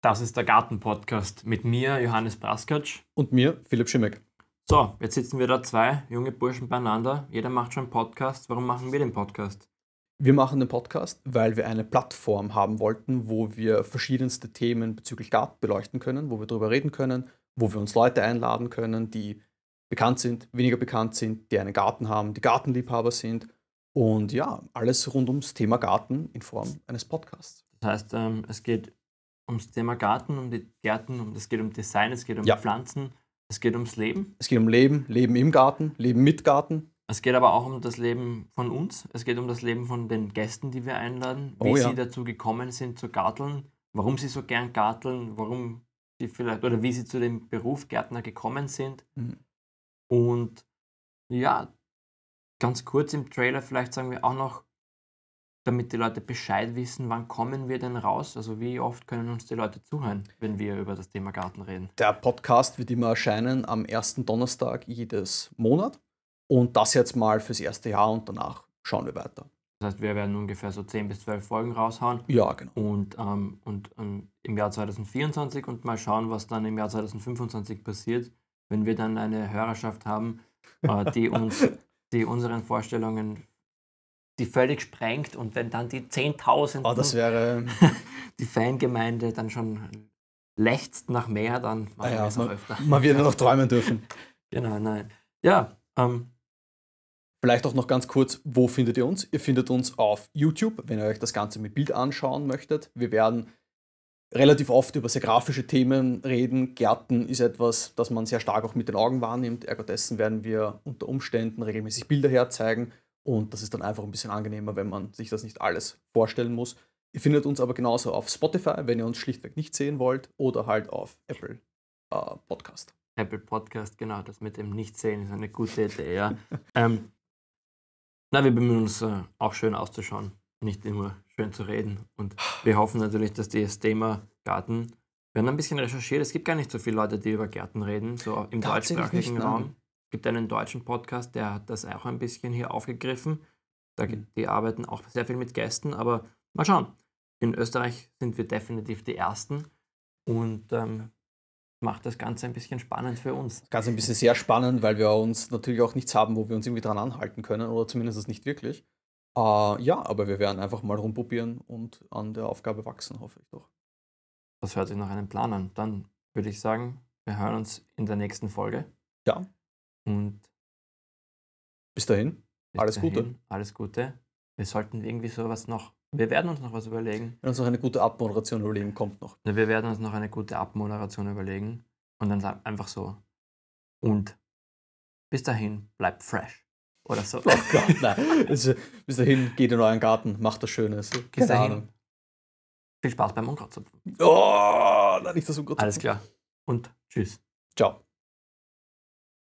Das ist der Garten-Podcast mit mir, Johannes Braskatsch. Und mir, Philipp Schimek. So, jetzt sitzen wir da zwei junge Burschen beieinander. Jeder macht schon einen Podcast. Warum machen wir den Podcast? Wir machen den Podcast, weil wir eine Plattform haben wollten, wo wir verschiedenste Themen bezüglich Garten beleuchten können, wo wir darüber reden können, wo wir uns Leute einladen können, die bekannt sind, weniger bekannt sind, die einen Garten haben, die Gartenliebhaber sind. Und ja, alles rund ums Thema Garten in Form eines Podcasts. Das heißt, ähm, es geht ums Thema Garten, um die Gärten, um, es geht um Design, es geht um Ja. Pflanzen, es geht ums Leben. Es geht um Leben, Leben im Garten, Leben mit Garten. Es geht aber auch um das Leben von uns. Es geht um das Leben von den Gästen, die wir einladen, wie Oh ja. sie dazu gekommen sind zu garteln, warum sie so gern garteln, warum sie vielleicht oder wie sie zu dem Beruf Gärtner gekommen sind. Mhm. Und ja, ganz kurz im Trailer vielleicht sagen wir auch noch, damit die Leute Bescheid wissen, wann kommen wir denn raus? Also wie oft können uns die Leute zuhören, wenn wir über das Thema Garten reden? Der Podcast wird immer erscheinen am ersten Donnerstag jedes Monat. Und das jetzt mal fürs erste Jahr und danach schauen wir weiter. Das heißt, wir werden ungefähr so 10 bis 12 Folgen raushauen. Ja, genau. und, ähm, und ähm, im Jahr 2024 und mal schauen, was dann im Jahr 2025 passiert, wenn wir dann eine Hörerschaft haben, äh, die uns, die unseren Vorstellungen, die völlig sprengt und wenn dann die 10.000 Aber das wäre, die Fangemeinde dann schon lechzt nach mehr, dann machen Ah wir ja, es auch man, öfter. man wird nur noch träumen dürfen. Genau, nein. Ja, ähm, Vielleicht auch noch ganz kurz, wo findet ihr uns? Ihr findet uns auf YouTube, wenn ihr euch das Ganze mit Bild anschauen möchtet. Wir werden relativ oft über sehr grafische Themen reden. Gärten ist etwas, das man sehr stark auch mit den Augen wahrnimmt. Ergo dessen werden wir unter Umständen regelmäßig Bilder herzeigen. Und das ist dann einfach ein bisschen angenehmer, wenn man sich das nicht alles vorstellen muss. Ihr findet uns aber genauso auf Spotify, wenn ihr uns schlichtweg nicht sehen wollt, oder halt auf Apple äh, Podcast. Apple Podcast, genau, das mit dem Nichtsehen ist eine gute Idee, ja. ähm, na, wir bemühen uns äh, auch schön auszuschauen, nicht immer schön zu reden. Und wir hoffen natürlich, dass das Thema Garten, wir haben ein bisschen recherchiert, es gibt gar nicht so viele Leute, die über Gärten reden, so im deutschsprachigen. Raum. Es gibt einen deutschen Podcast, der hat das auch ein bisschen hier aufgegriffen. Da, Mhm. die arbeiten auch sehr viel mit Gästen, aber mal schauen. In Österreich sind wir definitiv die Ersten und ähm, macht das Ganze ein bisschen spannend für uns. Das Ganze ein bisschen sehr spannend, weil wir uns natürlich auch nichts haben, wo wir uns irgendwie dran anhalten können oder zumindest nicht wirklich. Äh, ja, aber wir werden einfach mal rumprobieren und an der Aufgabe wachsen, hoffe ich doch. Das hört sich nach einem Plan an. Dann würde ich sagen, wir hören uns in der nächsten Folge. Ja. Und Bis dahin, bis Alles Gute. dahin, Alles Gute. Wir sollten irgendwie sowas noch. Wir werden uns noch was überlegen. wenn uns noch eine gute Abmoderation überlegen, kommt noch. Wir werden uns noch eine gute Abmoderation überlegen. Und dann einfach so. Und bis dahin, bleibt fresh. Oder so. Oh Gott, nein. Also, bis dahin, geht in euren Garten, macht was Schönes. Bis Keine dahin. Ahnung. Viel Spaß beim Unkrautzupfen. Oh, nein, nicht das Unkraut. Alles klar. Und tschüss. Ciao.